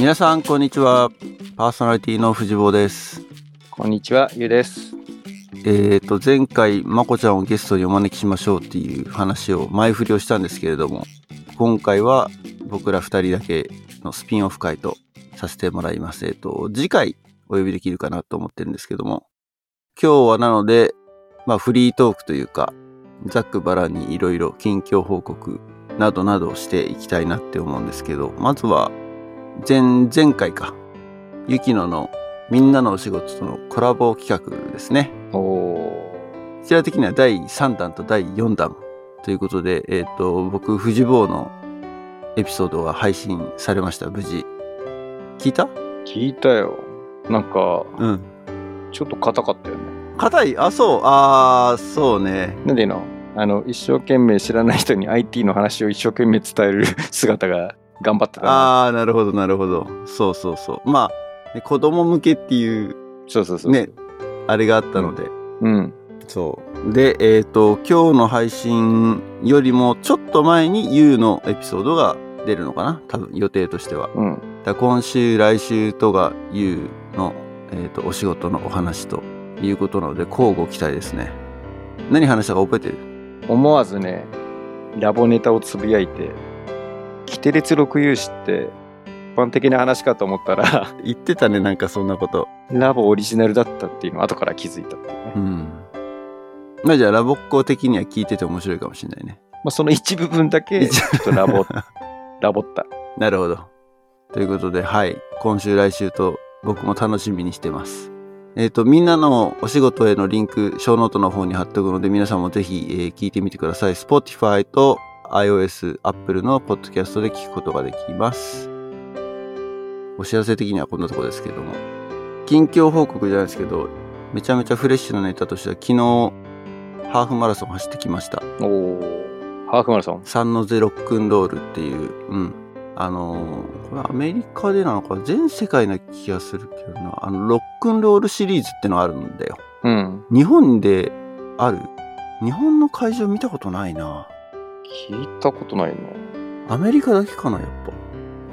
皆さんこんにちは。パーソナリティの藤坊です。こんにちは、ゆうです。えーと前回まこちゃんをゲストにお招きしましょうっていう話を前振りをしたんですけれども今回は僕ら二人だけのスピンオフ会とさせてもらいます。えっ、と次回お呼びできるかなと思ってるんですけども今日はなのでまあフリートークというかざっくばらんにいろいろ近況報告などなどをしていきたいなって思うんですけどまずは前前回かゆきののみんなのお仕事とのコラボ企画ですねおおこちら的には第3弾と第4弾ということで、えっ、と、僕、藤坊のエピソードが配信されました、無事。聞いた？ー、聞いたよ。なんか、うん。ちょっと硬かったよね。硬い？あ、そう。あー、そうね。なんでの？あの、一生懸命知らない人に IT の話を一生懸命伝える 姿が頑張ってたな。あー、なるほど、なるほど。そうそうそう。まあ、ね子供向けっていう、そうそうそう。ね。あれがあったので。うん。そう。で、えっ、と、今日の配信よりもちょっと前に YOU のエピソードが出るのかな？多分予定としては。うん。だ今週来週とが YOU の、えー、とお仕事のお話ということなので交互期待ですね何話したか覚えてる？思わずね、ラボネタをつぶやいて、キテレツ6有志って、一般的な話かと思ったら、言ってたねなんかそんなこと。ラボオリジナルだったっていうのを後から気づいた。っていうね。うん。まあじゃあラボっ子的には聞いてて面白いかもしれないね。まあ、その一部分だけ、ちょっとラボ、ラボった。なるほど。ということではい。今週来週と僕も楽しみにしてます。えっ、とみんなのお仕事へのリンクショーノートの方に貼っておくので皆さんもぜひ、えー聞いてみてください。Spotify と iOS、Apple のポッドキャストで聞くことができますお知らせ的にはこんなとこですけども近況報告じゃないですけどめちゃめちゃフレッシュなネタとしては昨日ハーフマラソン走ってきましたおお。ハーフマラソン？サンノゼロックンロールっていう、うん。あのーこれアメリカでなのか全世界な気がするけどな。あの、ロックンロールシリーズってのがあるんだよ。うん。日本である？日本の会場見たことないな。聞いたことないね。アメリカだけかな、やっぱ。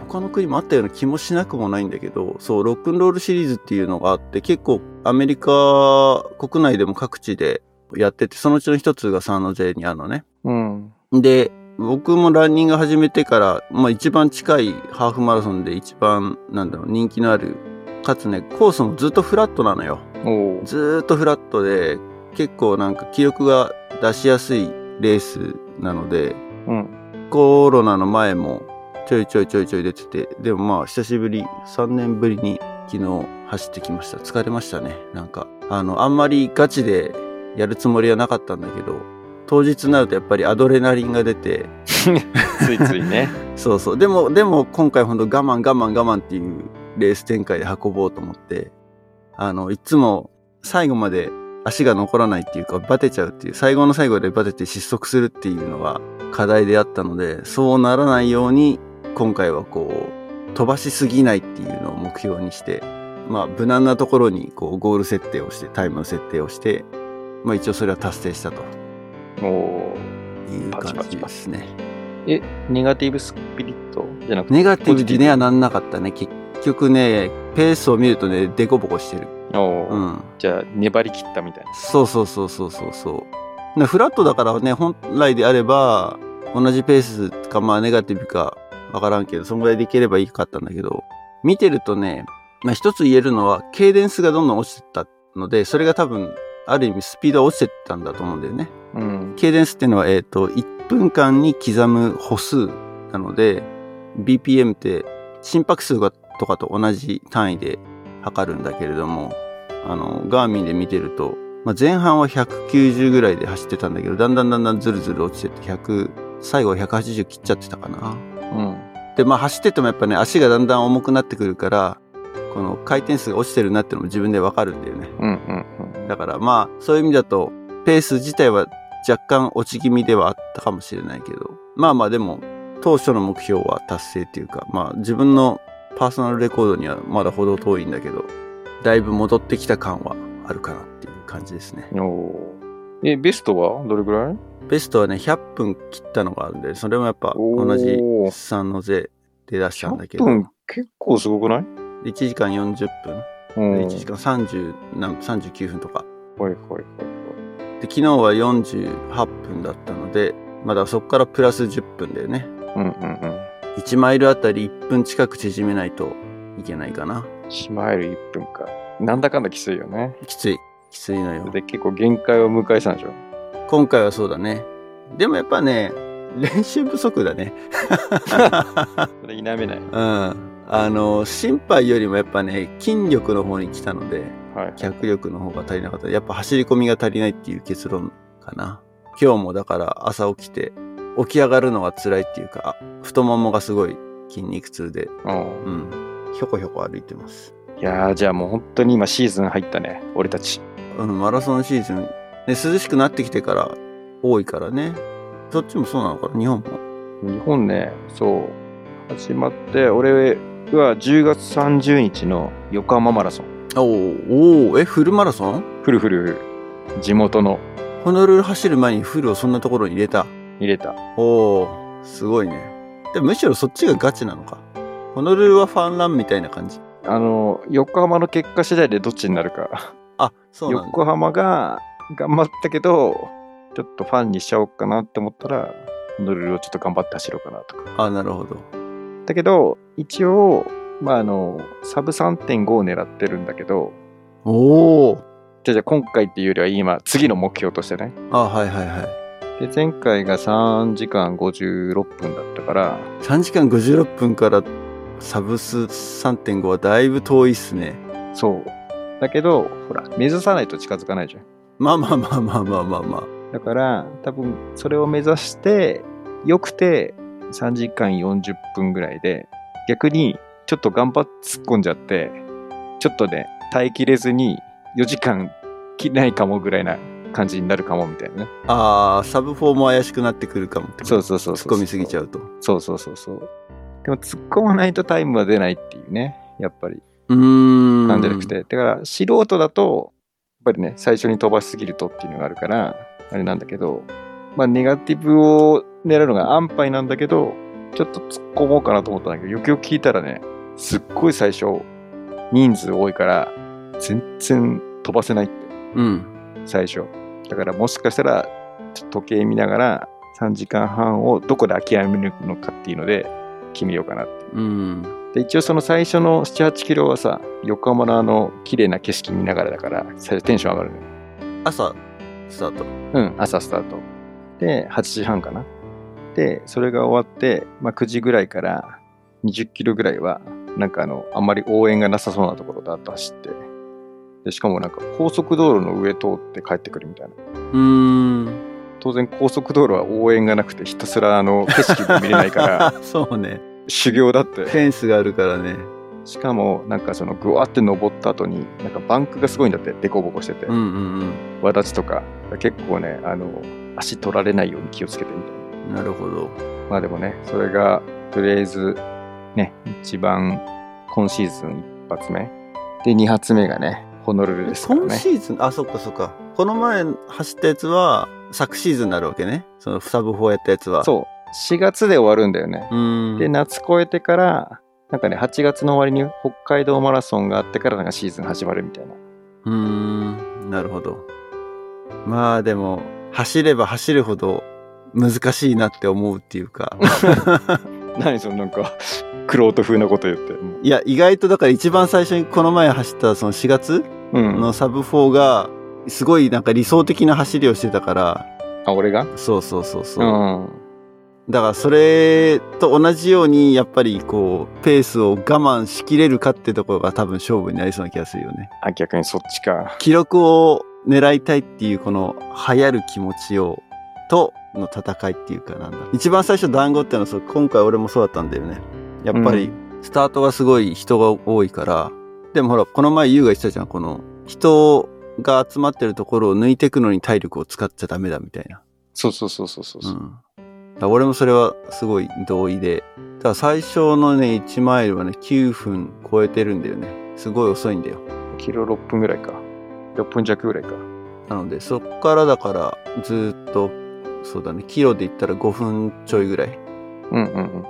他の国もあったような気もしなくもないんだけど、そう、ロックンロールシリーズっていうのがあって、結構アメリカ国内でも各地でやってて、そのうちの一つがサンノゼにあるのね。うん。で、僕もランニング始めてから、まあ一番近いハーフマラソンで一番、なんだろう、人気のある、かつね、コースもずっとフラットなのよ。ずーっとフラットで、結構なんか記録が出しやすいレースなので、うん。コロナの前もちょいちょいちょいちょい出てて、でもまあ久しぶり、3年ぶりに昨日走ってきました。疲れましたね。なんか、あの、あんまりガチでやるつもりはなかったんだけど、当日になるとやっぱりアドレナリンが出て、ついついね。そうそう。でも、でも今回ほんと我慢我慢我慢っていうレース展開で運ぼうと思って、あの、いつも最後まで足が残らないっていうか、バテちゃうっていう、最後の最後でバテて失速するっていうのが課題であったので、そうならないように、今回はこう、飛ばしすぎないっていうのを目標にして、まあ、無難なところにこう、ゴール設定をして、タイムの設定をして、まあ一応それは達成したとおお。いう感じですね。え、ネガティブスピリットじゃなくて？ネガティブにはなんなかったね。結局ね、ペースを見るとね、デコボコしてる。おお、うん。じゃあ、粘り切ったみたいな。そうそうそうそうそうそう。ねフラットだからね、本来であれば、同じペースか、まあネガティブかわからんけど、そんぐらいでいければいいかったんだけど、見てるとね、まあ一つ言えるのは、ケイデンスがどんどん落ちてったので、それが多分、ある意味スピードが落ちてったんだと思うんだよね。うん。ケイデンスっていうのは、えっ、と、1分間に刻む歩数なので、BPM って心拍数がとかと同じ単位で測るんだけれども、あの、ガーミンで見てると、まあ、前半は190ぐらいで走ってたんだけど、だんだんだんだんずるずる落ちてって100、最後は180切っちゃってたかな。うん。で、まあ走っててもやっぱね、足がだんだん重くなってくるから、この回転数が落ちてるなっていうのも自分でわかるんだよね。うん。うん。うん。だからまあ、そういう意味だと、ペース自体は若干落ち気味ではあったかもしれないけど、まあまあでも、当初の目標は達成っていうか、まあ自分のパーソナルレコードにはまだほど遠いんだけど、だいぶ戻ってきた感はあるかなっていう感じですね。おお。え、ベストは？どれぐらい？ベストはね、100分切ったのがあるんで、それもやっぱ同じ3の税で出したんだけ100ど、分結構すごくない？1時間40分。うん。1時間30何39分とか。はいはいはいで、昨日は48分だったので、まだそこからプラス10分だよね。はい。うんうんうん。1マイルあたり1分近く縮めないといけないかな。1マイル1分か。なんだかんだきついよね。きつい。きついのよ。で、結構限界を迎えたんでしょ。今回はそうだね。でもやっぱね、練習不足だね。それ否めない。うん。あの、心配よりもやっぱね、筋力の方に来たので、はい。脚力の方が足りなかった。やっぱ走り込みが足りないっていう結論かな。今日もだから朝起きて、起き上がるのが辛いっていうか、あ太ももがすごい筋肉痛で、うん。うん。ひょこひょこ歩いてます。いやー、じゃあもう本当に今シーズン入ったね。俺たち。うん、マラソンシーズン、ね、涼しくなってきてから多いからね。そっちもそうなのかな？日本も。日本ね、そう。始まって、俺は10月30日の横浜マラソン。おーおーえ、フルマラソン？フルフルフル。地元のホノルル走る前にフルをそんなところに入れた。入れた。おおすごいね。でむしろそっちがガチなのか。ホノルルはファンランみたいな感じ？あの、横浜の結果次第でどっちになるか。あ、そうなんだ。横浜が頑張ったけど、ちょっとファンにしちゃおうかなって思ったら、ホノルルをちょっと頑張って走ろうかなとか。あ、なるほど。だけど、一応、まあ、あの、サブ3.5を狙ってるんだけど、おおじゃあじゃあ今回っていうよりは今、次の目標としてね。あ、はいはいはい。で、前回が3時間56分だったから、3時間56分からサブス3.5はだいぶ遠いっすね。そう。だけど、ほら、目指さないと近づかないじゃん。まあまあまあまあまあまあまあ。だから、多分、それを目指して、よくて3時間40分ぐらいで、逆に、ちょっと頑張って突っ込んじゃって、ちょっとね、耐えきれずに4時間切れないかもぐらいな感じになるかもみたいなね。ああ、サブ4も怪しくなってくるかもってそうそうそうそう。突っ込みすぎちゃうと。そうそうそうそう。でも突っ込まないとタイムは出ないっていうね、やっぱり。うーん。なんじゃなくて。だから素人だと、やっぱりね、最初に飛ばしすぎるとっていうのがあるから、あれなんだけど、まあネガティブを狙うのが安牌なんだけど、ちょっと突っ込もうかなと思ったんだけど、よくよく聞いたらね、すっごい最初、人数多いから、全然飛ばせないって、うん。最初。だからもしかしたら、時計見ながら、3時間半をどこで諦めるのかっていうので、決めようかなって。うん。で一応その最初の7、8キロはさ、横浜のあの綺麗な景色見ながらだから、最初テンション上がるのよ。朝、スタート。うん、朝スタート。で、8時半かな。で、それが終わって、まあ、9時ぐらいから20キロぐらいは、なんかあの、あんまり応援がなさそうなところだと走って、で、しかもなんか高速道路の上通って帰ってくるみたいな。うーん。当然高速道路は応援がなくてひたすらあの景色も見れないから、そうね。修行だって。フェンスがあるからね。しかも、なんかそのぐわって登った後に、なんかバンクがすごいんだって、デコボコしてて。うんうんうん。わだちとか、結構ね、あの、足取られないように気をつけてみたいな。なるほど。まあでもね、それが、とりあえず、ね、一番、今シーズン一発目。で、二発目がね、ホノルルですから今ね。シーズン、あ、そっかそっか。この前走ったやつは、昨シーズンになるわけね。そのサブ4やったやつは。そう。4月で終わるんだよね。で、夏越えてから、なんかね、8月の終わりに北海道マラソンがあってからなんかシーズン始まるみたいな。うーん。なるほど。まあでも、走れば走るほど難しいなって思うっていうか。何そのなんか、クロート風なこと言って。いや、意外とだから一番最初にこの前走ったその4月。のサブ4が、すごいなんか理想的な走りをしてたから、あ、俺がそうそうそうそう。うん。だからそれと同じようにやっぱりこうペースを我慢しきれるかってところが多分勝負になりそうな気がするよね。あ、逆にそっちか。記録を狙いたいっていうこの流行る気持ちをとの戦いっていうかなんだ。一番最初団子ってのは今回俺もそうだったんだよね。やっぱりスタートがすごい人が多いから。でもほらこの前優が言ってたじゃん。この人が集まってるところを抜いていくのに体力を使っちゃダメだみたいな。そうそうそうそうそう。うん。俺もそれはすごい同意で。だから最初のね、1マイルはね、9分超えてるんだよね。すごい遅いんだよ。キロ6分ぐらいか。6分弱ぐらいか。なので、そっからだから、ずーっと、そうだね、キロで言ったら5分ちょいぐらい。うんうんうんうん。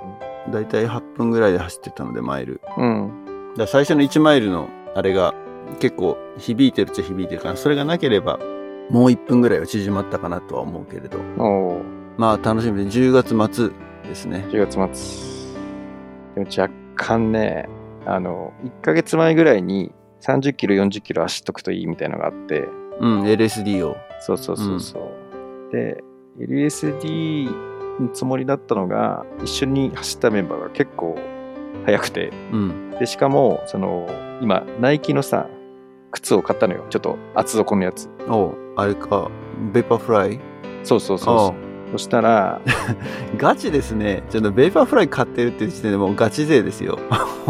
だいたい8分ぐらいで走ってたので、マイル。うん。だ最初の1マイルのあれが結構響いてるっちゃ響いてるから、それがなければもう1分ぐらいは縮まったかなとは思うけれど。まあ楽しみで10月末ですね。10月末。でも若干ね、あの、1ヶ月前ぐらいに30キロ、40キロ走っとくといいみたいなのがあって、うん、LSD を。そうそうそうそう。で、LSD のつもりだったのが、一緒に走ったメンバーが結構速くて、うん。で、しかも、その、今、ナイキのさ、靴を買ったのよ。ちょっと厚底のやつ。おうあれか、ベーパーフライ？そうそうそうそしたら、ガチですね。ちょっとベーパーフライ買ってるって時点でもうガチ勢ですよ。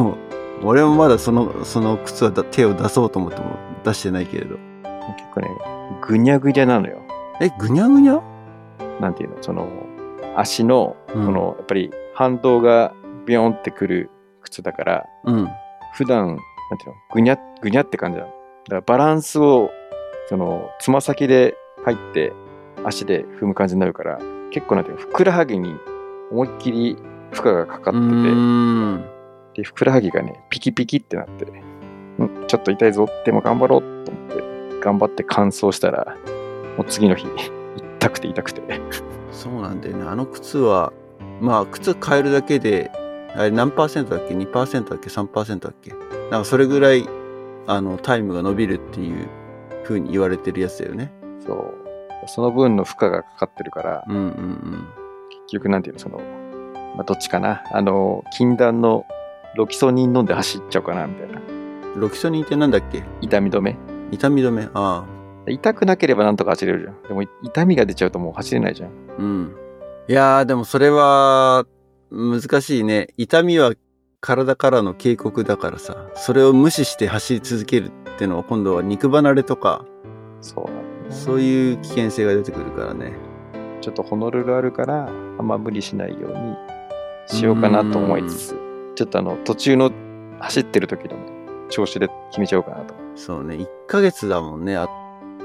俺もまだその、その靴はだ手を出そうと思っても出してないけれど。結構ね、ぐにゃぐにゃなのよ。え、ぐにゃぐにゃ？なんていうの、その、足の、うん、この、やっぱり反動がビヨンってくる靴だから、うん。普段、なんていうの、ぐにゃ、ぐにゃって感じなの。だからバランスを、その、つま先で入って、足で踏む感じになるから、結構なんていうの、ふくらはぎに思いっきり負荷がかかって。て、で、ふくらはぎがね、ピキピキってなって、んちょっと痛いぞ、でも頑張ろうと思って、頑張って乾燥したら、もう次の日、痛くて痛くて。そうなんだよね。あの靴は、まあ、靴変えるだけで、あれ何パーセントだっけ ?2% だっけ ?3% だっけ？なんかそれぐらい、あの、タイムが伸びるっていう風に言われてるやつだよね。そう。その分の負荷がかかってるから、うんうん結局なんていうの、その、まあ、どっちかな？あの、禁断のロキソニン飲んで走っちゃおうかな、みたいな。うん。ロキソニンってなんだっけ？痛み止め。痛み止め？ああ。痛くなければなんとか走れるじゃん。でも痛みが出ちゃうともう走れないじゃん。うん。いやー、でもそれは、難しいね。痛みは体からの警告だからさ、それを無視して走り続けるってのは今度は肉離れとか、そうねそういう危険性が出てくるからね。ちょっとホノルルあるから、あんま無理しないようにしようかなと思いつつ、ちょっとあの、途中の走ってる時のね調子で決めちゃおうかなと。そうね、1ヶ月だもんね、あ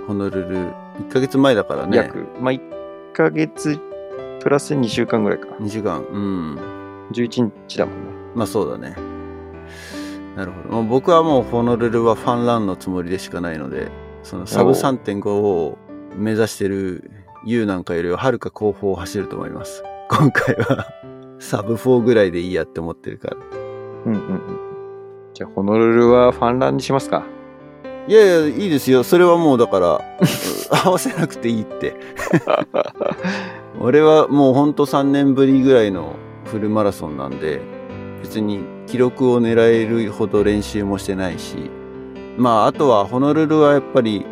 ホノルル。1ヶ月前だからね。約、まあ、1ヶ月プラス2週間ぐらいか。2時間。うん。11日だもんね。まあそうだね。なるほど。もう僕はもうホノルルはファンランのつもりでしかないので、そのサブおう3.5を目指してる U なんかよりははるか後方を走ると思います。今回は サブ4ぐらいでいいやって思ってるから。うんうんうん。じゃあ、ホノルルはファンランにしますか。いやいや、いいですよ。それはもうだから、合わせなくていいって。俺はもうほんと3年ぶりぐらいのフルマラソンなんで、別に記録を狙えるほど練習もしてないし、まああとはホノルルはやっぱり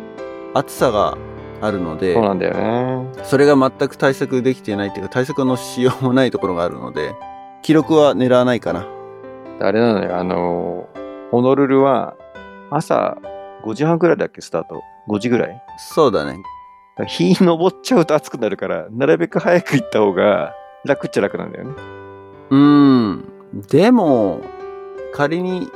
暑さがあるのでそう、なんだよね。それが全く対策できてないっていうか対策のしようもないところがあるので、記録は狙わないかな。あれなのよ、あの、ホノルルは朝5時半ぐらいだっけ、スタート。5時ぐらい？そうだね。日昇っちゃうと暑くなるから、なるべく早く行った方が楽っちゃ楽なんだよね。うーん。でも、仮に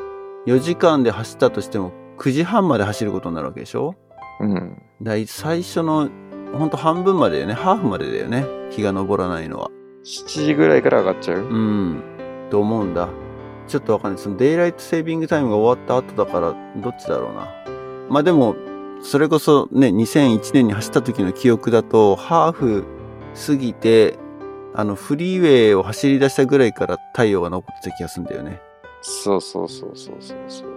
4時間で走ったとしても9時半まで走ることになるわけでしょ？うん。だい最初のほんと半分までだよね？ハーフまでだよね？日が昇らないのは。7時ぐらいから上がっちゃう？うん。と思うんだ。ちょっとわかんない。そのデイライトセービングタイムが終わった後だから、どっちだろうな。まあでも、それこそね、2001年に走った時の記憶だと、ハーフ過ぎて、あの、フリーウェイを走り出したぐらいから太陽が昇ってた気がするんだよね。そうそうそうそうそうそう。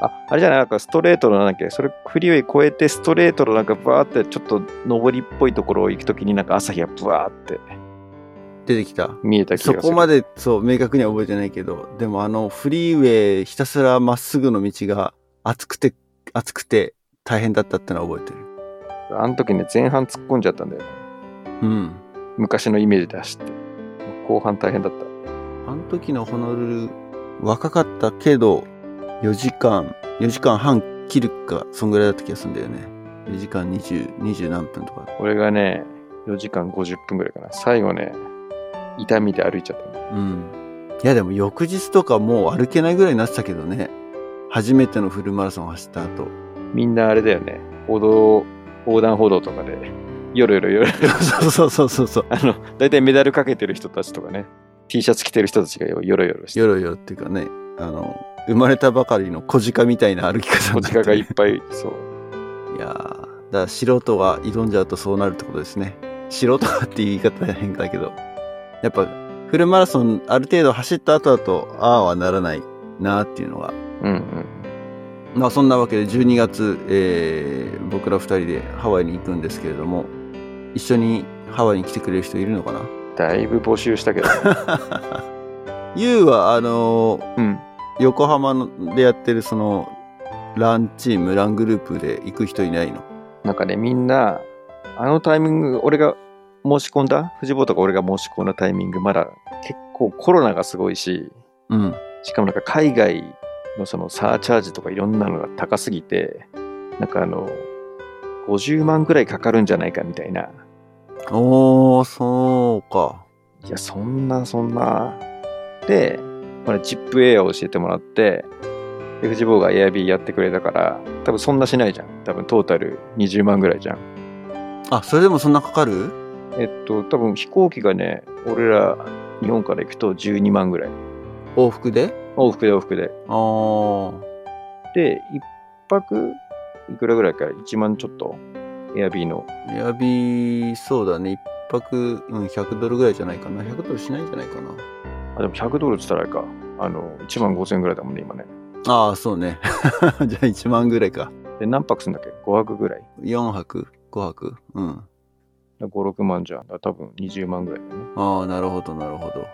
あ、あれじゃない？なんかストレートのなんだっけそれフリーウェイ越えてストレートのなんかバーってちょっと上りっぽいところを行くときになんか朝日がブワーって出てきた。見えた気がする。そこまで、そう、明確には覚えてないけど、でもあの、フリーウェイひたすらまっすぐの道が、暑くて、暑くて大変だったってのは覚えてる。あの時ね、前半突っ込んじゃったんだよね。うん。昔のイメージで走って。後半大変だった。あの時のホノルル、若かったけど、4時間、4時間半切るか、そんぐらいだった気がするんだよね。4時間20、20何分とか。俺がね、4時間50分ぐらいかな。最後ね、痛みで歩いちゃったね。うん。いやでも翌日とかもう歩けないぐらいになってたけどね。初めてのフルマラソンを走った後。みんなあれだよね。歩道、横断歩道とかで、よろよろよろよろ。そうそうそうそうそう。あの、だいたいメダルかけてる人たちとかね。T シャツ着てる人たちがよよろよろして、よろよろっていうかね、あの、生まれたばかりの小鹿みたいな歩き方小鹿がいっぱい、そう。いやーだから素人が挑んじゃうとそうなるってことですね。素人がっていう言い方は変だけど。やっぱ、フルマラソンある程度走った後だと、ああはならないなっていうのが。うんうん。まあそんなわけで12月、えー僕ら二人でハワイに行くんですけれども、一緒にハワイに来てくれる人いるのかな？だいぶ募集したけど。ユウは、あのーうん。横浜のでやってるその、ランチーム、ラングループで行く人いないの？なんかね、みんな、あのタイミング、俺が申し込んだ、藤本が俺が申し込んだタイミング、まだ結構コロナがすごいし、うん。しかもなんか海外のそのサーチャージとかいろんなのが高すぎて、なんかあの、50万ぐらいかかるんじゃないかみたいな。おー、そうか。いや、そんな、そんな。で、これ、チップエアを教えてもらって、で、藤坊がエアビーやってくれたから、多分そんなしないじゃん。多分トータル20万ぐらいじゃん。あ、それでもそんなかかる？えっと、多分飛行機がね、俺ら日本から行くと12万ぐらい。往復で？往復で往復で。あー。で、一泊いくらぐらいか、1万ちょっと。エアビーの。エアビー、そうだね。一泊、うん、100ドルぐらいじゃないかな。100ドルしないんじゃないかな。あ、でも100ドルって言ったらあれか。あの、1万5000円ぐらいだもんね、今ね。ああ、そうね。じゃあ1万ぐらいか。で、何泊するんだっけ ?5 泊ぐらい。4泊 ?5 泊うん。5、6万じゃん。多分20万ぐらいだよね。ああ、なるほど、なるほど。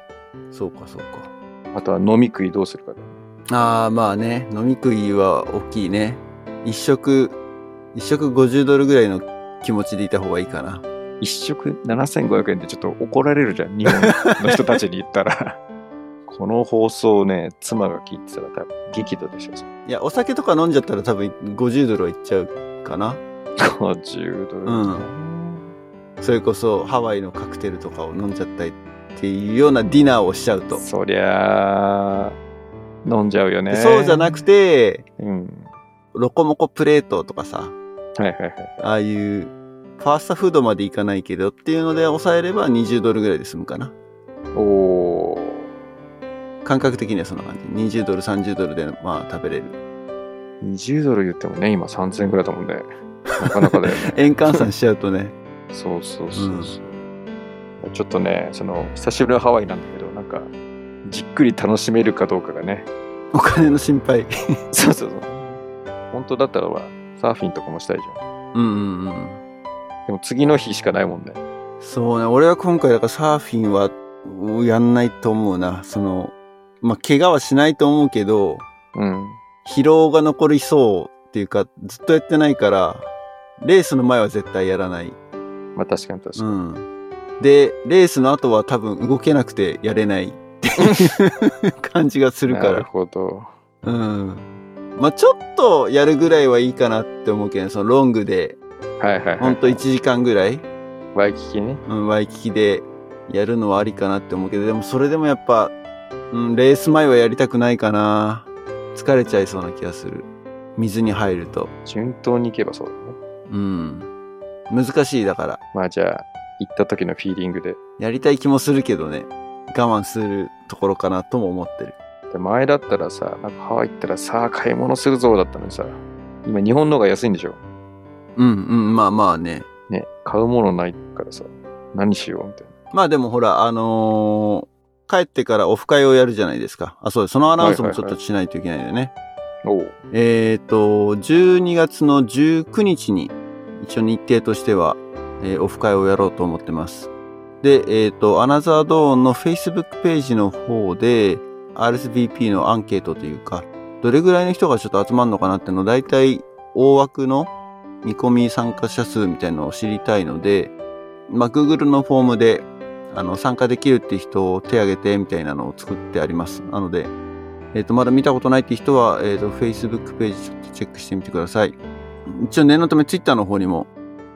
そうか、そうか。あとは飲み食いどうするかだよね。ああ、まあね。飲み食いは大きいね。一食、一食50ドルぐらいの気持ちでいた方がいいかな。一食7500円でちょっと怒られるじゃん。日本の人たちに言ったら。この放送をね、妻が聞いてたら多分激怒でしょ。いや、お酒とか飲んじゃったら多分50ドルはいっちゃうかな。50ドル、うんそれこそハワイのカクテルとかを飲んじゃったりっていうようなディナーをしちゃうと。そりゃあ、飲んじゃうよね。そうじゃなくて、うん。ロコモコプレートとかさ、はいはいはい。ああいうファーストフードまでいかないけどっていうので抑えれば20ドルぐらいで済むかな。おー。感覚的にはそんな感じ。20ドル、30ドルでまあ食べれる。20ドル言ってもね、今3000円ぐらいだもんね。なかなかだよね。円換算しちゃうとね。そうそうそうそう。ちょっとね、その、久しぶりのハワイなんだけど、なんか、じっくり楽しめるかどうかがね。お金の心配。そうそうそう。本当だったらほら、サーフィンとかもしたいじゃん。うんうんうん。でも次の日しかないもんね。そうね、俺は今回だからサーフィンはうんやんないと思うな。その、まあ、怪我はしないと思うけど、うん。疲労が残りそうっていうか、ずっとやってないから、レースの前は絶対やらない。まあ確かに確かうに。ん。で、レースの後は多分動けなくてやれないっていう 感じがするかなるら。ほど。うん。まあ、ちょっとやるぐらいはいいかなって思うけど、そのロングで、はいはいはい。ほんと1時間ぐらい、ワイキキね。うん、ワイキキでやるのはありかなって思うけど、でもそれでもやっぱ、うん、レース前はやりたくないかな。疲れちゃいそうな気がする。水に入ると。順当に行けばそうだね。うん。難しいだから。まあじゃあ、行った時のフィーリングで。やりたい気もするけどね。我慢するところかなとも思ってる。で前だったらさ、なんかハワイ行ったらさあ買い物するぞだったのにさ、今日本の方が安いんでしょ？うんうん、まあまあね。ね、買うものないからさ、何しようみたいまあでもほら、あのー帰ってからオフ会をやるじゃないですか。あ、そうです。そのアナウンスもちょっとしないといけないよね。な。おう。えっ、と、12月の19日に一応日程としては、えーオフ会をやろうと思ってます。で、えっ、と、アナザードーンの Facebook ページの方で RSVP のアンケートというか、どれぐらいの人がちょっと集まるのかなっていうのを大体大枠の見込み参加者数みたいなのを知りたいので、まあ、Google のフォームであの参加できるって人を手挙げてみたいなのを作ってあります。なので、えっ、と、まだ見たことないって人は、えっ、と、Facebook ページちょっとチェックしてみてください。一応念のため Twitter の方にも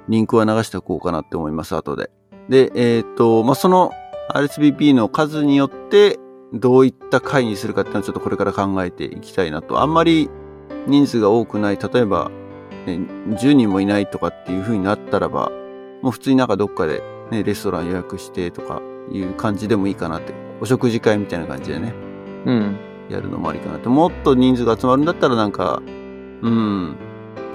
リンクは流しておこうかなって思います、後で。で、えっ、と、まあ、その RSVP の数によってどういった回にするかっていうのはちょっとこれから考えていきたいなと。あんまり人数が多くない、例えば、ね、10人もいないとかっていう風になったらば、もう普通になんかどっかでね、レストラン予約してとかいう感じでもいいかなってお食事会みたいな感じでね、うん。やるのもありかなと。もっと人数が集まるんだったらなんか、うん、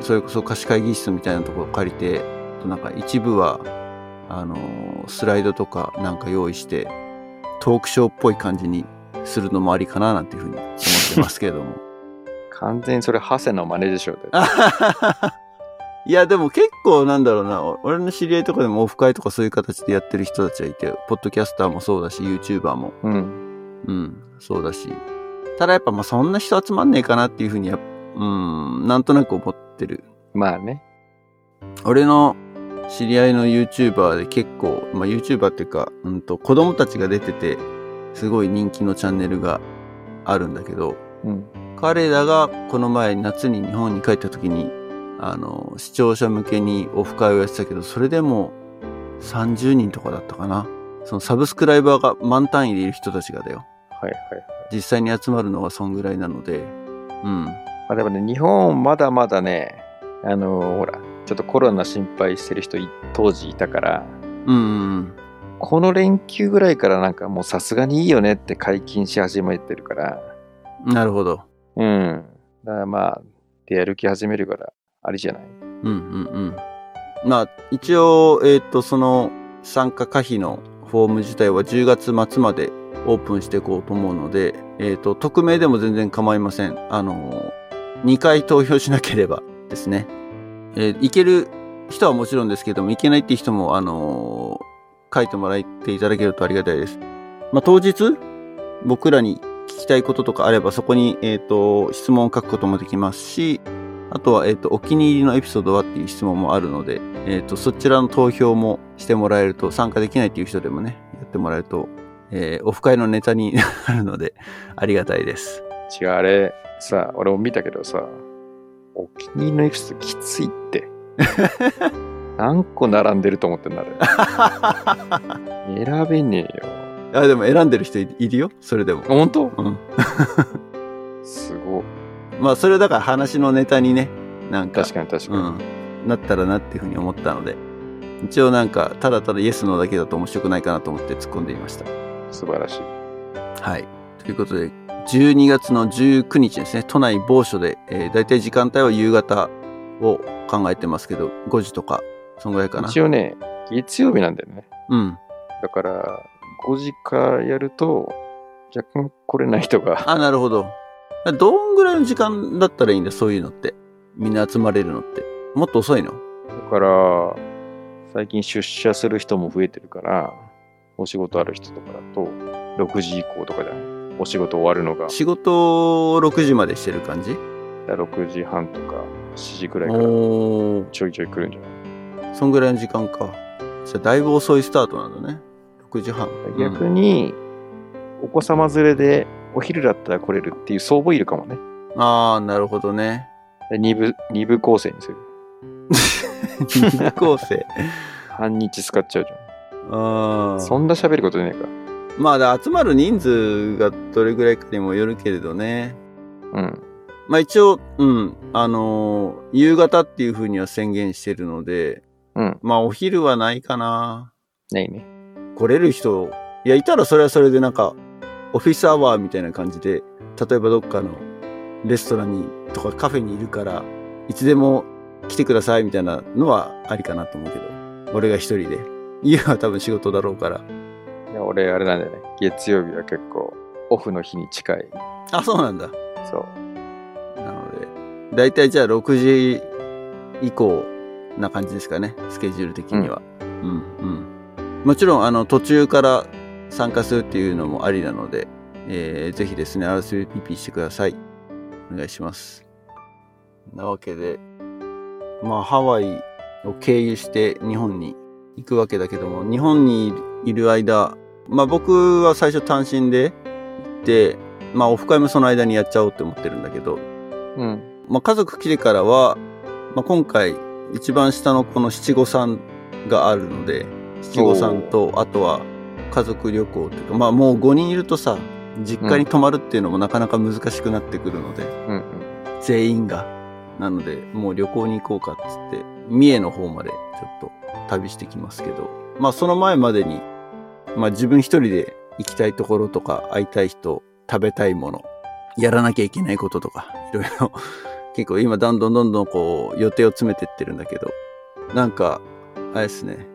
それこそ貸し会議室みたいなところを借りて、なんか一部は、あのースライドとかなんか用意して、トークショーっぽい感じにするのもありかななんていうふうに思ってますけれども。完全にそれ、ハセの真似でしょ。いや、でも結構なんだろうな、俺の知り合いとかでもオフ会とかそういう形でやってる人たちはいて、ポッドキャスターもそうだし、YouTuber も、うん。うん、そうだし。ただやっぱまあそんな人集まんねえかなっていうふうにやっ、うん、なんとなく思ってる。まあね。俺の知り合いの YouTuber で結構、まあ YouTuber っていうか、うんと子供たちが出てて、すごい人気のチャンネルがあるんだけど、うん。彼らがこの前夏に日本に帰った時に、あの、視聴者向けにオフ会をやってたけど、それでも30人とかだったかな。そのサブスクライバーが満単位でいる人たちがだよ。はいはい。実際に集まるのはそんぐらいなので、うん。まあでもね、日本まだまだね、あのーほら、ちょっとコロナ心配してる人い当時いたから、うんうんこの連休ぐらいからなんかもうさすがにいいよねって解禁し始めてるから、うん。なるほど。うん。だからまあ、でやる気始めるから、ありじゃない？うんうんうん。まあ、一応、えっ、と、その参加可否のフォーム自体は10月末までオープンしていこうと思うので、えっ、と、匿名でも全然構いません。あの、2回投票しなければですね。えーいける人はもちろんですけども、いけないっていう人も、あの書いてもらっていただけるとありがたいです。まあ、当日、僕らに聞きたいこととかあれば、そこに、えっ、と、質問を書くこともできますし、あとは、えっ、と、お気に入りのエピソードはっていう質問もあるので、えっ、と、そちらの投票もしてもらえると、参加できないっていう人でもね、やってもらえると、えーオフ会のネタになるので、ありがたいです。違う、あれ、さ、俺も見たけどさ、お気に入りのエピソードきついって。何個並んでると思ってんだ、あれ。選べねえよ。あ、でも選んでる人いいるよ、それでも。本当？うん。すごい。まあ、それはだから話のネタにね、なんか、確かに確かに。うん、なったらなっていうふうに思ったので、一応なんか、ただただイエスのだけだと面白くないかなと思って突っ込んでみました。素晴らしい。はい。ということで、12月の19日ですね、都内某所で、えー、大体時間帯は夕方を考えてますけど、5時とか、そんぐらいかな。一応ね、月曜日なんだよね。うん。だから、5時からやると、逆に来れない人が、あ、なるほど。どんぐらいの時間だったらいいんだ、そういうのって。みんな集まれるのって。もっと遅いの？だから、最近出社する人も増えてるから、お仕事ある人とかだと、6時以降とかじゃない？お仕事終わるのが、仕事を6時までしてる感じ？6時半とか7時くらいからちょいちょい来るんじゃない？そんぐらいの時間か。じゃあ、だいぶ遅いスタートなんだね。6時半。逆に、お子様連れでお昼だったら来れるっていう相母いるかもね。うんああ、なるほどね。で二部、二部構成にする。二部構成。半日使っちゃうじあゃん。あ。そんな喋ることねえか。まあ、だ集まる人数がどれぐらいかにもよるけれどね。うん。まあ一応、うん、あのー夕方っていう風には宣言してるので、うん。まあお昼はないかな。ないね。来れる人、いや、いたらそれはそれでなんか、オフィスアワーみたいな感じで、例えばどっかのレストランにとかカフェにいるから、いつでも来てくださいみたいなのはありかなと思うけど、俺が一人で。家は多分仕事だろうから。いや俺、あれなんだよね。月曜日は結構、オフの日に近い。あ、そうなんだ。そう。なので、だいたいじゃあ6時以降な感じですかね、スケジュール的には。うん、うん。もちろん、あの、途中から参加するっていうのもありなので、えーぜひですね、RSVP してください。お願いします。なわけで、まあ、ハワイを経由して日本に行くわけだけども、日本にいる間、まあ僕は最初単身で行って、まあオフ会もその間にやっちゃおうって思ってるんだけど、うん。まあ、家族来てからは、まあ、今回一番下のこの七五三があるので、七五三と、あとは家族旅行っていうか、まあもう5人いるとさ、実家に泊まるっていうのもなかなか難しくなってくるので、うんうん。全員が。なので、もう旅行に行こうかっつって、三重の方までちょっと旅してきますけど、まあその前までに、まあ自分一人で行きたいところとか、会いたい人、食べたいもの、やらなきゃいけないこととか、いろいろ、結構今どんどんどんどんこう予定を詰めてってるんだけど、なんか、あれですね、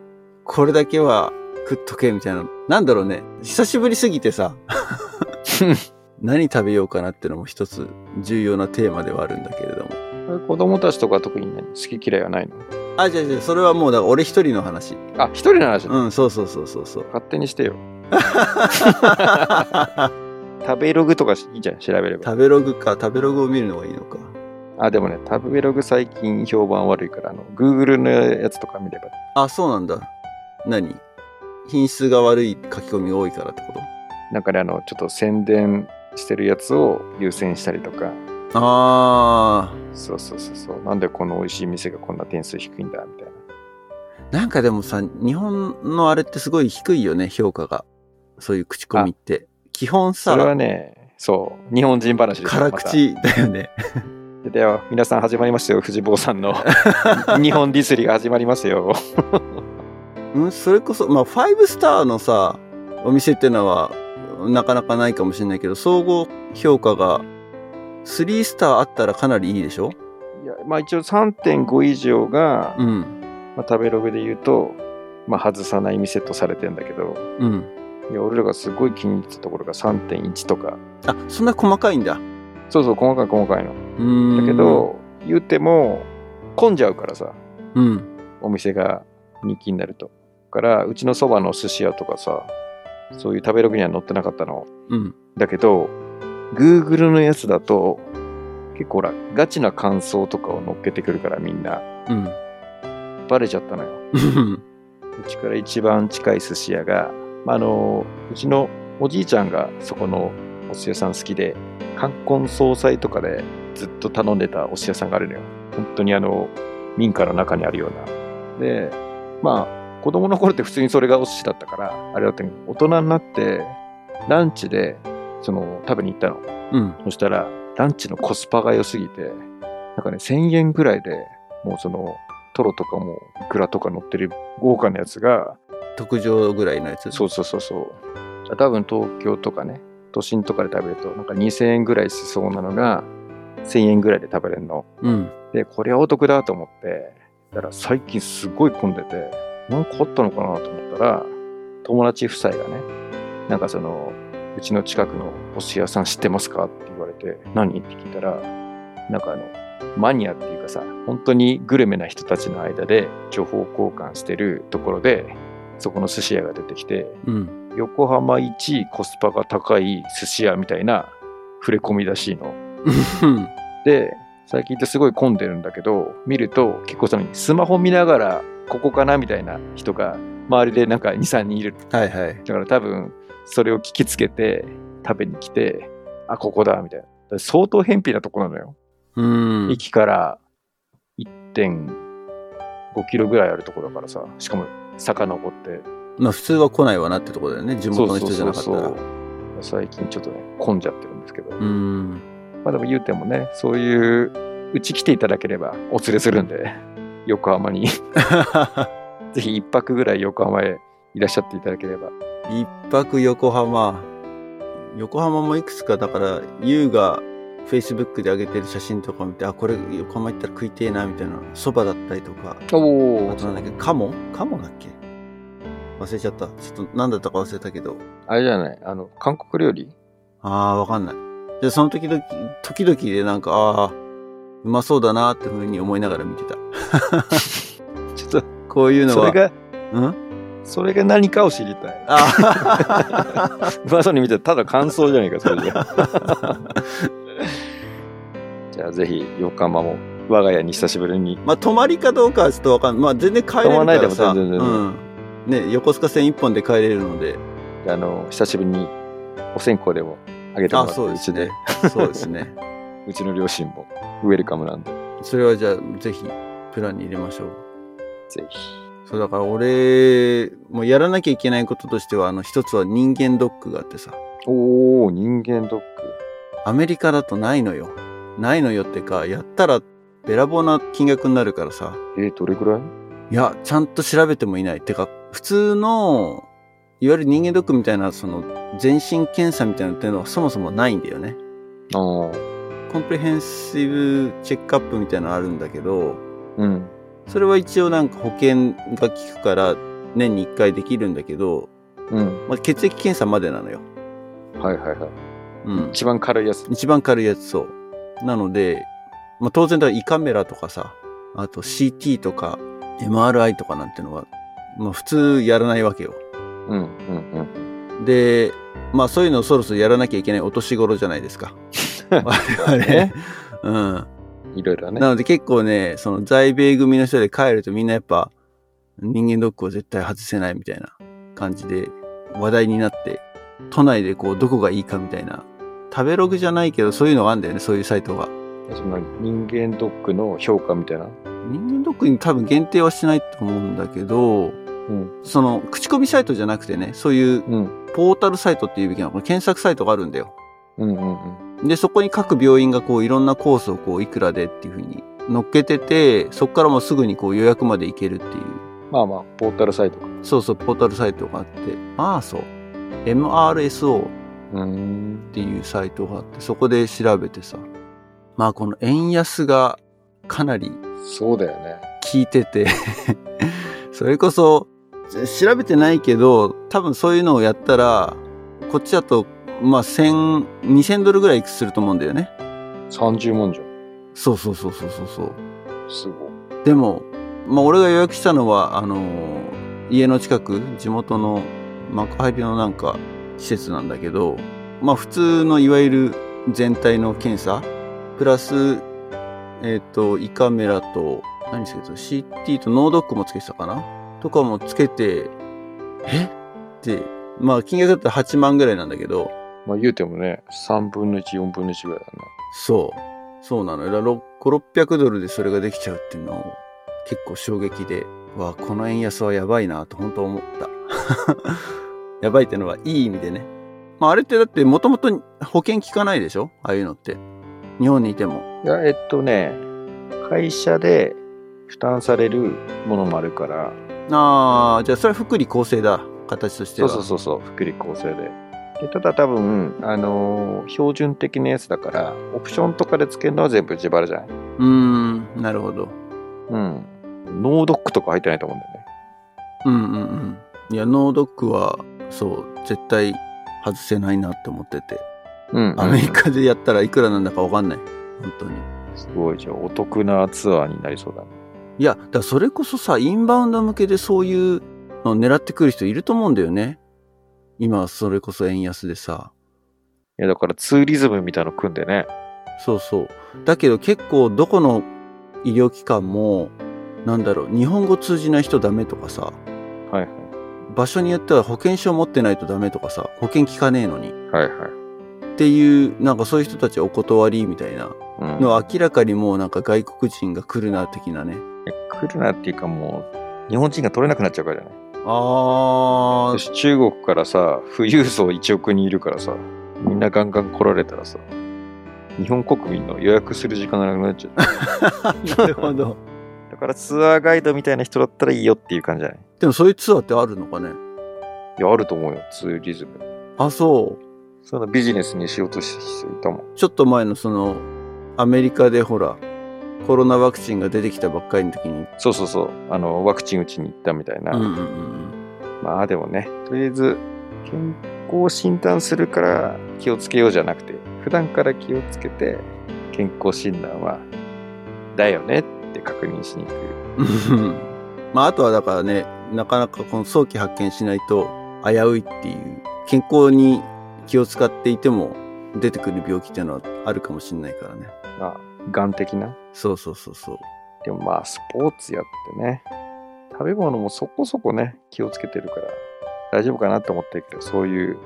これだけは食っとけみたいな、なんだろうね、久しぶりすぎてさ、何食べようかなってのも一つ重要なテーマではあるんだけれども。子供たちとか特にね、好き嫌いはないの？あ、じゃあじゃあそれはもうだから俺一人の話。あ、一人の話、うん、そうそうそうそうそう。勝手にしてよ。食べログとかいいじゃん、調べれば。食べログか、食べログを見るのがいいのか。あ、でもね、食べログ最近評判悪いから、あの、Google のやつとか見れば。あ、そうなんだ。何？品質が悪い書き込みが多いからってこと？なんかね、あの、ちょっと宣伝してるやつを優先したりとか。あそうそうそうそう。なんでこの美味しい店がこんな点数低いんだみたいな。ー。なんかでもさ、日本のあれってすごい低いよね、評価が。そういう口コミって。基本さそれ、はね、そう、日本人話です辛口だよね。では、皆さん始まりましたよ、藤坊さんの 日本ディスリが始まりますよ。うん、それこそ、まあ、5スターのさ、お店ってのは、なかなかないかもしれないけど、総合評価が3スターあったらかなりいいでしょ？いや、まあ一応3.5以上が、うん。まあ、食べログで言うと、まあ外さない店とされてんだけど、うん。いや、俺らがすごい気に入ってたところが3.1とか。あ、そんな細かいんだ。そうそう、細かい細かいの。うーん。だけ、ど、言うても、混んじゃうからさ、うん。お店が人気になると。だから、うちのそばの寿司屋とかさ、そういう食べログには載ってなかったの。うん。だけど、Google のやつだと、結構ほら、ガチな感想とかを載っけてくるからみんな、うん。バレちゃったのよ。うちから一番近い寿司屋が、まあ、あの、うちのおじいちゃんがそこのお寿司屋さん好きで、冠婚葬祭とかでずっと頼んでたお寿司屋さんがあるのよ。本当にあの、民家の中にあるような。で、まあ、子供の頃って普通にそれがお寿司だったから、あれだったけど、大人になって、ランチで、その、食べに行ったの。うん。そしたら、ランチのコスパが良すぎて、なんかね、1000円ぐらいで、もうその、トロとかも、イクラとか乗ってる豪華なやつが、特上ぐらいのやつ。そうそうそうそう。多分東京とかね、都心とかで食べると、なんか2000円ぐらいしそうなのが、1000円ぐらいで食べれるの。うん。で、これはお得だと思って、だから最近すごい混んでて、なんかあったのかなと思ったら、友達夫妻がね、なんかその、うちの近くのお寿司屋さん知ってますか？って言われて、何？って聞いたら、なんかあの、マニアっていうかさ、本当にグルメな人たちの間で情報交換してるところで、そこの寿司屋が出てきて、うん。横浜1位コスパが高い寿司屋みたいな触れ込みらしいの。うん。で、最近ってすごい混んでるんだけど、見ると結構そのスマホ見ながらここかなみたいな人が周りでなんか2、3人いる。はいはい。だから多分それを聞きつけて食べに来て、あ、ここだみたいな。相当偏僻なとこなのよ。うん。駅から1.5キロぐらいあるところだからさ、しかも坂登って。まあ普通は来ないわなってとこだよね。地元の人じゃなかったら。そうそうそう最近ちょっとね、混んじゃってるんですけど。うん。まあでも言うてもね、そういう、うち来ていただければお連れするんで、横浜に、ぜひ一泊ぐらい横浜へいらっしゃっていただければ。一泊横浜。横浜もいくつか、だから、ユウが Facebook で上げてる写真とか見て、あ、これ横浜行ったら食いてえな、みたいな、そばだったりとか、おあとなんだっけ、カモカモだっけ？忘れちゃった。ちょっと何だったか忘れたけど。あれじゃない？あの、韓国料理？ああ、わかんない。で、その時々、時々でなんか、ああ、うまそうだなってふうに思いながら見てた。ちょっと、こういうのは。それが、うん？それが何かを知りたい。まそうに見てただ感想じゃないか、それじゃ。じゃあぜひ、横浜も我が家に久しぶりに。まあ、泊まりかどうかはちょっとわかんない。まあ、全然帰れる泊まらないでもからさ。全然全然うん。ね、横須賀線一本で帰れるので。あの、久しぶりにお線香でもあげてもあ、らって、そうですね。そうですね。うちの両親もウェルカムなんで、それはじゃあ、ぜひ、プランに入れましょう。ぜひ。そう、だから俺、もうやらなきゃいけないこととしては、あの、一つは人間ドックがあってさ。おー、人間ドック。アメリカだとないのよ。ないのよってか、やったらべらぼうな金額になるからさ。えー、どれぐらい？いや、ちゃんと調べてもいない。てか、普通のいわゆる人間ドックみたいな、その、全身検査みたいなのっていうのはそもそもないんだよね。ああ。コンプレヘンシブチェックアップみたいなのあるんだけど、うん。それは一応なんか保険が効くから年に1回できるんだけど、うん。まあ、血液検査までなのよ。はいはいはい。うん。一番軽いやつ。一番軽いやつそう。なので、まあ、当然だから胃カメラとかさ、あと CT とか MRI とかなんてのは、まあ普通やらないわけよ。うんうんうん。で、まあそういうのをそろそろやらなきゃいけないお年頃じゃないですか。我々ね。うん。いろいろね。なので結構ね、その在米組の人で帰るとみんなやっぱ人間ドックを絶対外せないみたいな感じで話題になって、都内でこうどこがいいかみたいな、食べログじゃないけどそういうのがあるんだよね、そういうサイトが。その人間ドックの評価みたいな。人間ドックに多分限定はしてないと思うんだけど、うん。その口コミサイトじゃなくてね、そういううん。ポータルサイトっていうべきなのかな検索サイトがあるんだよ。うんうんうん。で、そこに各病院がこういろんなコースをこういくらでっていうふうに乗っけてて、そこからもうすぐにこう予約まで行けるっていう。まあまあ、ポータルサイトか。そうそう、ポータルサイトがあって、マーソ、MRSO っ。ていうサイトがあって、そこで調べてさ。まあこの円安がかなりそうだよね。効いてて、それこそ調べてないけど、多分そういうのをやったら、こっちだと、まあ1000、2000ドルぐらいすると思うんだよね。30万じゃん。そうそうそうそうそうそう。すごい。でも、まあ俺が予約したのは、あのー家の近く、地元の幕張のなんか施設なんだけど、まあ普通のいわゆる全体の検査、プラス、えっ、と、胃カメラと、何つけてた ?CT とノードックもつけてたかな？とかもつけて、え？って、まあ金額だったら8万ぐらいなんだけど、まあ言うてもね、3分の1、4分の1ぐらいだな。そう。そうなのよ。だから5、600ドルでそれができちゃうっていうのを結構衝撃で、わあ、この円安はやばいなと本当思った。やばいってのはいい意味でね。まああれってだってもともと保険効かないでしょ？ああいうのって。日本にいても。いや、えっとね、会社で負担されるものもあるから、ああ、じゃあそれは福利厚生だ。形としてそうは。そうそうそう、福利厚生で。でただ多分、あのー標準的なやつだから、オプションとかでつけるのは全部自腹じゃない？うーん、なるほど。うん。ノードックとか入ってないと思うんだよね。うんうんうん。いや、ノードックは、そう、絶対外せないなって思ってて。うん、アメリカでやったらいくらなんだかわかんない。本当に。すごい、じゃあお得なツアーになりそうだね。いや、だそれこそさ、インバウンド向けでそういうのを狙ってくる人いると思うんだよね。今、それこそ円安でさ。いや、だからツーリズムみたいなの組んでね。そうそう。だけど結構どこの医療機関も、なんだろう、日本語通じない人ダメとかさ、はい場所によっては保険証持ってないとダメとかさ、保険効かねえのに。はい。はいっていう、なんかそういう人たちはお断りみたいなはい。うん。のは明らかにもうなんか外国人が来るな的なね。来るなっていうかもう、日本人が取れなくなっちゃうからじゃない？あよし中国からさ、富裕層1億人いるからさ、みんなガンガン来られたらさ、日本国民の予約する時間がなくなっちゃう。ー、なるほど。だからツアーガイドみたいな人だったらいいよっていう感じじゃない？でもそういうツアーってあるのかね？いや、あると思うよ、ツーリズム。あ、そう。そんなビジネスにしようとしていたもん。ちょっと前のその、アメリカでほら、コロナワクチンが出てきたばっかりの時に、そうそうそう。あの、ワクチン打ちに行ったみたいな。うんうんうんまあでもね、とりあえず、健康診断するから気をつけようじゃなくて、普段から気をつけて、健康診断は、だよねって確認しに行く。うん。まあ、あとはだからね、なかなかこの早期発見しないと危ういっていう、健康に気を使っていても出てくる病気っていうのはあるかもしれないからね。まあ、癌的な？そうそうそうそう。でもまあ、スポーツやってね、食べ物もそこそこね、気をつけてるから、大丈夫かなって思ってるけど、そういう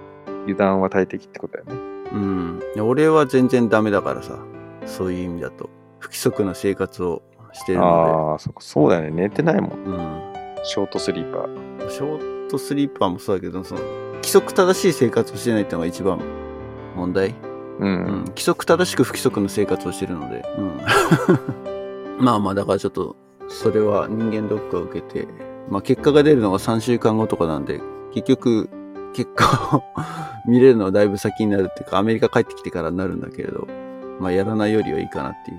油断は大敵ってことだよね。うん。俺は全然ダメだからさ、そういう意味だと。不規則な生活をしてるのああ、そこそうだよね。寝てないもん。で。うん。ショートスリーパー。ショートスリーパーもそうだけど、その、規則正しい生活をしてないってのが一番問題。う。うんん。規則正しく不規則な生活をしてるので。うん。まあまあ、だからちょっと、それは人間ドックを受けて、まあ結果が出るのが3週間後とかなんで、結局、結果を 見れるのはだいぶ先になるっていうか、アメリカ帰ってきてからになるんだけれど、まあやらないよりはいいかなっていう。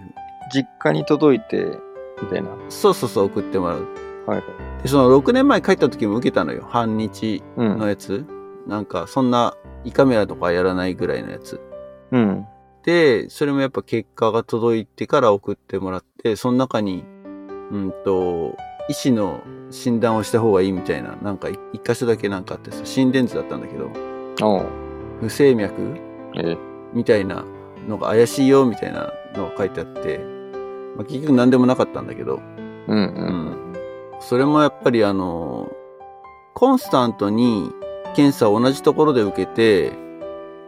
実家に届いて、みたいな。そうそうそう送ってもらう。はいはい。で、その6年前帰った時も受けたのよ。半日うんのやつ。なんか、そんな胃カメラとかやらないぐらいのやつ。うん。で、それもやっぱ結果が届いてから送ってもらって、その中に、うんと、医師の診断をした方がいいみたいな、なんかい一箇所だけなんかあってさ、心電図だったんだけど、不整脈えみたいなのが怪しいよみたいなのが書いてあって、まあ、結局何でもなかったんだけど、うんうん。それもやっぱりあの、コンスタントに検査を同じところで受けて、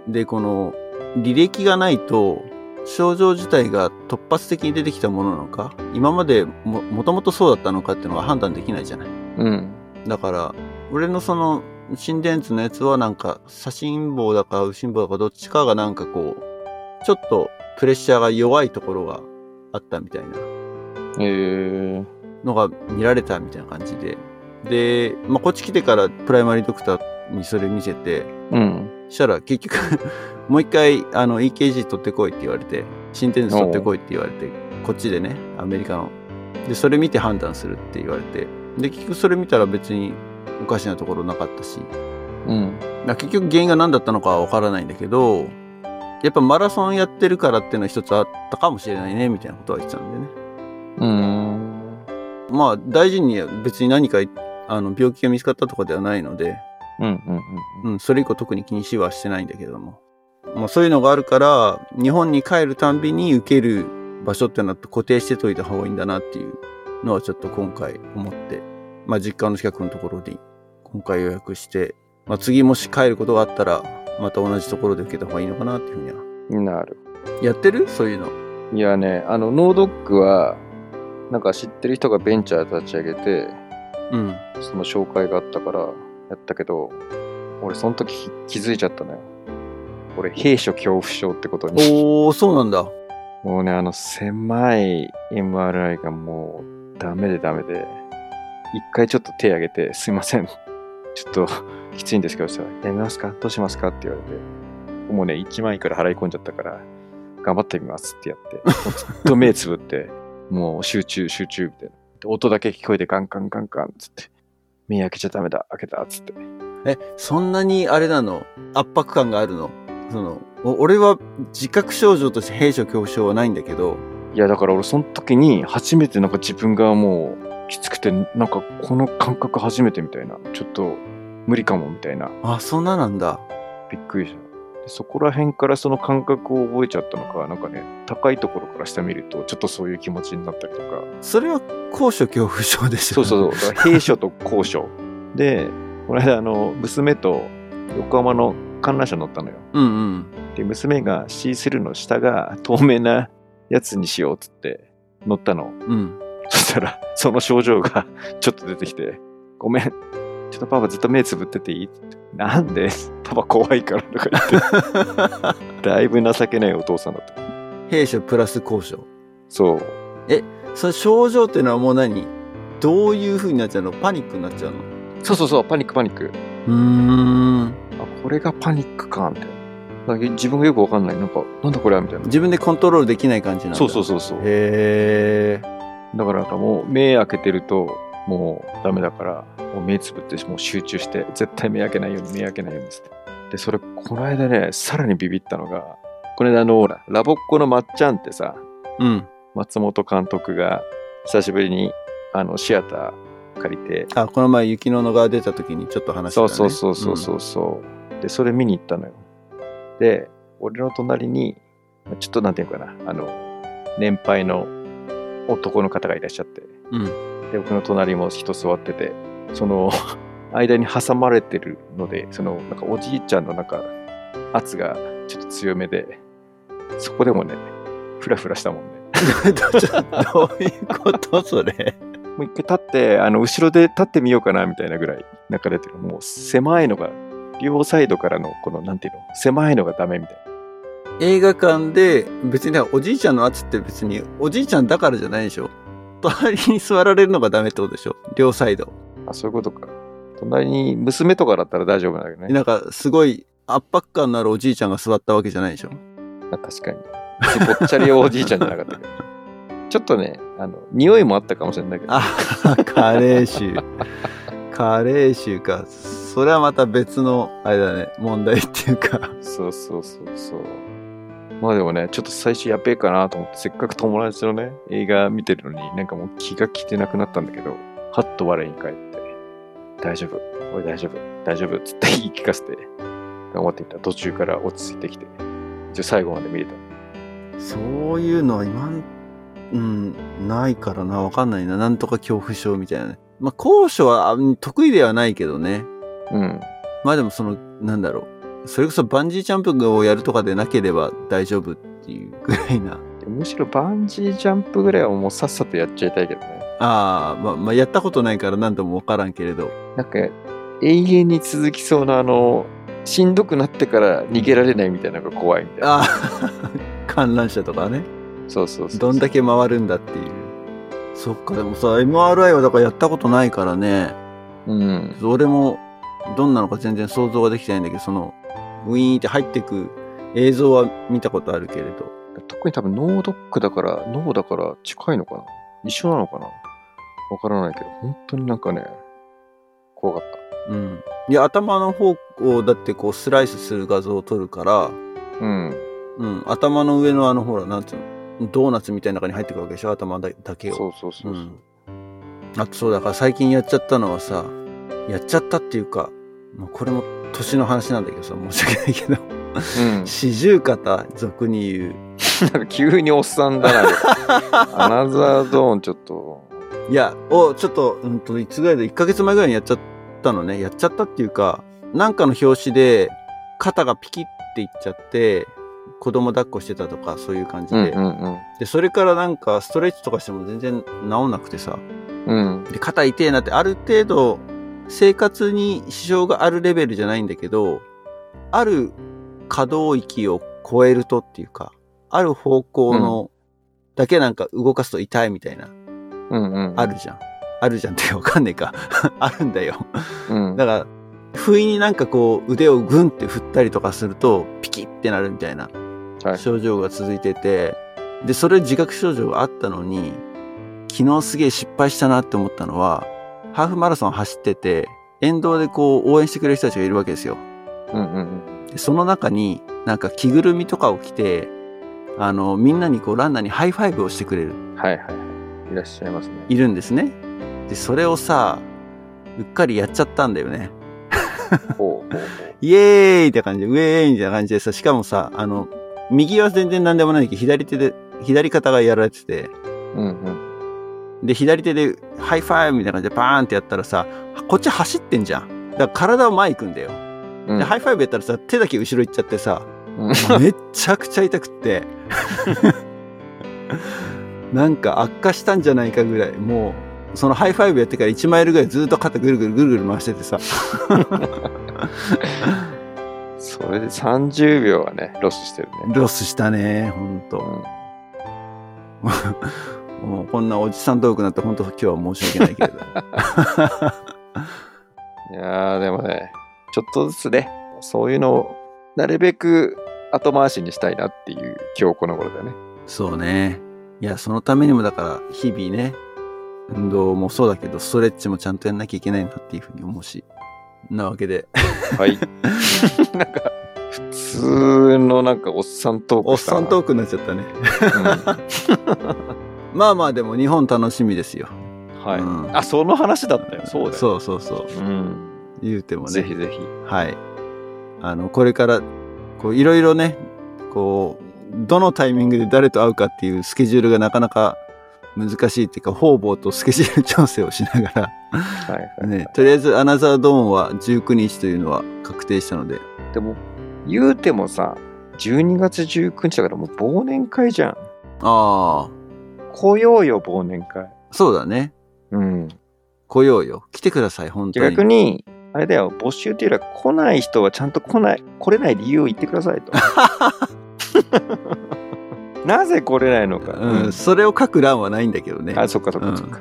で、この履歴がないと、症状自体が突発的に出てきたものなのか、今までも、もともとそうだったのかっていうのが判断できないじゃない。うん。だから、俺のその心電図のやつはなんか、左心房だか右心房だかどっちかがなんかこう、ちょっとプレッシャーが弱いところがあったみたいな。えー。のが見られたみたいな感じで。で、まあ、こっち来てからプライマリードクターにそれ見せて、うん。したら結局 もう一回あの EKG 取ってこいって言われて、心電図取ってこいって言われて、こっちでね、アメリカの。で、それ見て判断するって言われて、で、結局それ見たら別におかしなところなかったし、うん。結局原因が何だったのかはわからないんだけど、やっぱマラソンやってるからっていうのは一つあったかもしれないね、みたいなことは言ってたんでね。うーん。まあ、大事に別に何か、あの、病気が見つかったとかではないので、うんうんうん。うん、それ以降特に気にしはしてないんだけども。まあ、そういうのがあるから、日本に帰るたんびに受ける場所ってのは固定してといた方がいいんだなっていうのはちょっと今回思って、まあ、実家の近くのところに今回予約して、まあ、次もし帰ることがあったら、また同じところで受けた方がいいのかなっていうふうには。なる。やってる？そういうの。いやね、あの、ノードックは、なんか知ってる人がベンチャー立ち上げて、うん。その紹介があったからやったけど、俺その時気づいちゃったのよ。俺、兵所恐怖症ってことに。おー、そうなんだ。もうね、あの狭い MRI がもうダメでダメで、一回ちょっと手挙げて、すいません。ちょっときついんですけどさ、やめますか？どうしますか？って言われて、もうね、1万いくら払い込んじゃったから、頑張ってみますってやって、ずっと目つぶって、もう集中集中みたいな。で音だけ聞こえてガンガンガンガンっつって、目開けちゃダメだ、開けたっつって。え、そんなにあれなの？圧迫感があるの？その、お俺は自覚症状として閉所恐怖症はないんだけど、いや、だから俺その時に初めてなんか自分がもうきつくて、なんかこの感覚初めてみたいな。ちょっと無理かもみたいな。あ、そんななんだ。びっくりした。でそこら辺からその感覚を覚えちゃったのか、なんかね、高いところから下見るとちょっとそういう気持ちになったりとか。それは高所恐怖症ですよね。そうそうそう。兵所と高所。で、この間あの、娘と横浜の観覧車乗ったのよ。うんうん。で、娘が C3 の下が透明なやつにしようっつって乗ったの。うん。そしたら、その症状がちょっと出てきて、ごめん、ちょっとパパずっと目つぶってていい？ってなんでパパ怖いからとか言って、だいぶ情けないお父さんだった。閉所プラス高所。そう。それ症状っていうのはもう何？どういう風になっちゃうの？パニックになっちゃうの？そうそうそう、パニックパニック。うーん。あ、これがパニックか、みたいな。なんか自分がよくわかんない。なんか、なんだこれはみたいな。自分でコントロールできない感じなんだ。そうそうそうそう。へー。だからなんかもう目開けてるともうダメだから、もう目つぶってもう集中して、絶対目開けないように目開けないようにって。で、それ、この間ね、さらにビビったのが、この間あの、ほら、ラボっ子のまっちゃんってさ、うん。松本監督が久しぶりにあのシアター借りて、あ、この前雪の野が出た時にちょっと話したね。そうそうそうそうそうそう、で、それ見に行ったのよ。で、俺の隣に、ちょっとなんていうのかな、あの、年配の男の方がいらっしゃって、うん。うん。で、僕の隣も人座ってて、その、間に挟まれてるので、その、なんかおじいちゃんのなんか、圧がちょっと強めで、そこでもね、フラフラしたもんね。どういうことそれ？もう一回立って、あの、後ろで立ってみようかな、みたいなぐらい、なんか出てる。もう狭いのが、両サイドからの、この、なんていうの、狭いのがダメみたいな。映画館で別にねおじいちゃんの圧って別におじいちゃんだからじゃないでしょ？隣に座られるのがダメってことでしょ？両サイド。あ、そういうことか。隣に娘とかだったら大丈夫だけどね。なんか、すごい圧迫感のあるおじいちゃんが座ったわけじゃないでしょ？あ確かに。ぽっちゃりおじいちゃんじゃなかったけ？ど。ちょっとね、あの、匂いもあったかもしれないけど。あ、カレー臭。カレー臭か。それはまた別の、あれだね、問題っていうか。そうそうそうそう。まあでもね、ちょっと最初やべえかなと思って、せっかく友達のね、映画見てるのに、なんかもう気が気てなくなったんだけど、はっと我に返って、大丈夫、おい大丈夫、大丈夫っつって 言い聞かせて、頑張ってみたら途中から落ち着いてきて、一応最後まで見れた。そういうのは今ん、うん、ないからな、わかんないな。なんとか恐怖症みたいなね。まあ、高所はあ得意ではないけどね。うん。まあでもその、なんだろう。それこそバンジージャンプをやるとかでなければ大丈夫っていうぐらいな。むしろバンジージャンプぐらいはもうさっさとやっちゃいたいけどね。ああ、まあ、まあ、やったことないから何ともわからんけれど。なんか、永遠に続きそうなあの、しんどくなってから逃げられないみたいなのが怖いみたいな。ああ、観覧車とかね。そうそうそう。どんだけ回るんだっていう。そっか、でもさ、MRI はだからやったことないからね。うん。俺もどんなのか全然想像ができてないんだけど、その、ウィーンって入ってく映像は見たことあるけれど。特に多分脳ドックだから、脳だから近いのかな？一緒なのかな？わからないけど、本当になんかね、怖かっうん。いや、頭の方をだってこうスライスする画像を撮るから、た。うん。うん、頭の上のあのほら、なんていうの、ドーナツみたいな中に入ってくるわけでしょ？頭だだけを。そうそうそうそう。うんあとそうだから最近やっちゃったのはさ、やっちゃったっていうか、まあ、これも年の話なんだけどさ、申し訳ないけど、うん。四十肩、俗に言う。なんか急におっさんだな。アナザードーンちょっと。いや、を、ちょっと、うんと、いつぐらいで、1ヶ月前ぐらいにやっちゃったのね。やっちゃったっていうか、なんかの表紙で、肩がピキっていっちゃって、子供抱っこしてたとか、そういう感じで。うんうんで、それからなんか、ストレッチとかしても全然治んなくてさ。うん。うん。で、肩痛えなって、ある程度、生活に支障があるレベルじゃないんだけど、ある可動域を超えるとっていうか、ある方向の、だけなんか動かすと痛いみたいな、うんうん。あるじゃん。あるじゃんってわかんねえか。あるんだよ。うん。だから、不意になんかこう腕をグンって振ったりとかすると、ピキってなるみたいなはい症状が続いてて、で、それ自覚症状があったのに、昨日すげえ失敗したなって思ったのは、ハーフマラソン走ってて、沿道でこう応援してくれる人たちがいるわけですよ。うんうんでその中になんか着ぐるみとかを着て、あの、みんなにこうランナーに high five をしてくれる、うん。はいはいはい。いらっしゃいますね。いるんですね。で、それをさ、うっかりやっちゃったんだよね。ほうほう イエーイって感じで、ウェーイみたいな感じでさ、しかもさ、あの、右は全然何でもないけど、左手で、左肩がやられてて、ほう。うんうん。で、左手で、 high five みたいな感じでバーンってやったらさ、こっち走ってんじゃん。だから体を前行くんだよ。うんで、 high five やったらさ、手だけ後ろ行っちゃってさ、うんめっちゃくちゃ痛くって。なんか悪化したんじゃないかぐらい、もう、その high five やってから1マイルぐらいずっと肩ぐるぐるぐるぐる回しててさ、それで30秒はね、ロスしてるね。ロスしたね、ほんと。うん もうこんなおじさんトークになって本当今日は申し訳ないけれど。いやー、でもね、ちょっとずつね、そういうのをなるべく後回しにしたいなっていう今日この頃だよね。そうね。いや、そのためにもだから、日々ね、運動もそうだけど、ストレッチもちゃんとやんなきゃいけないなっていうふうに思うし。なわけで、はい。なんか、普通のなんかおっさんトークおっさんトークになっちゃったね。まあまあでも日本楽しみですよ。ク、はい、うんあ、その話だったよ。そうだよ。そうそうそう。うん。言うてもね。ぜひぜひ。はい。あの、これから、こう、いろいろね、こう、どのタイミングで誰と会うかっていうスケジュールがなかなか難しいっていうか、方々とスケジュール調整をしながら、はいはい。ね、とりあえずアナザードーンは19日というのは確定したので、でも、言うてもさ、12月19日だからもう忘年会じゃん。ああ、来ようよ、忘年会。そうだね。うん。来ようよ。来てください、本当に。逆に、あれだよ、募集っていうよりは来ない人はちゃんと来ない、来れない理由を言ってくださいと。なぜ来れないのか。うん、それを書く欄はないんだけどね。あ、そっかそっうんかそっか。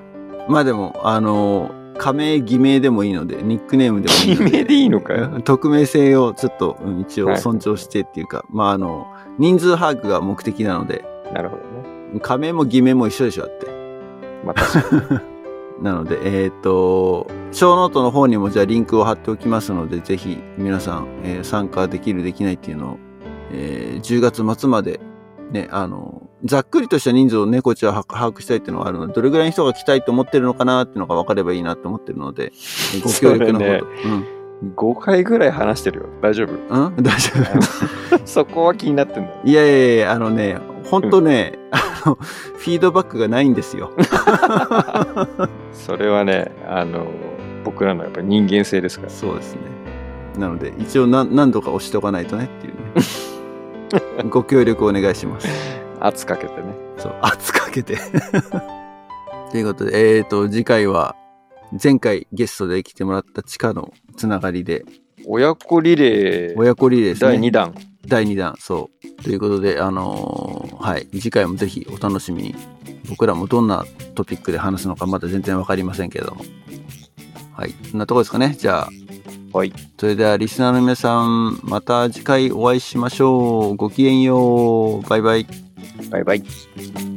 まあでも、あの仮名、偽名でもいいので、ニックネームでもいいので。偽名でいいのかよ。匿名性をちょっと、うん一応はい尊重してっていうか、まああの、人数把握が目的なので、なるほどね。仮名も偽名も一緒でしょ、だって。まあ確かに。なので、えっ、と、ショーノートの方にもじゃあリンクを貼っておきますので、ぜひ皆さん、えー参加できる、できないっていうのを、えー10月末まで、ね、あの、ざっくりとした人数を猫ちゃんは把握したいっていうのがあるので、どれぐらいの人が来たいと思ってるのかなっていうのが分かればいいなと思ってるので、えーご協力のほど。それ5回ぐらい話してるよ。大丈夫？うん？うん大丈夫？そこは気になってんだよ。いやいやいや、あのね、ほんとね、あの、フィードバックがないんですよ。それはね、あの、僕らのやっぱり人間性ですから。そうですね。なので、一応何何度か押しておかないとねっていうね。ご協力お願いします。圧かけてね。そう、圧かけて。ということで、えっ、ー、と、次回は、前回ゲストで来てもらった地下のつながりで、親子リレー親子リレーですね。第2弾。第2弾、そう。ということで、あのーはい、次回もぜひお楽しみに。僕らもどんなトピックで話すのかまだ全然わかりませんけれども。はい、そんなとこですかね。じゃあ、はい。それではリスナーの皆さん、また次回お会いしましょう。ごきげんよう。バイバイ。バイバイ。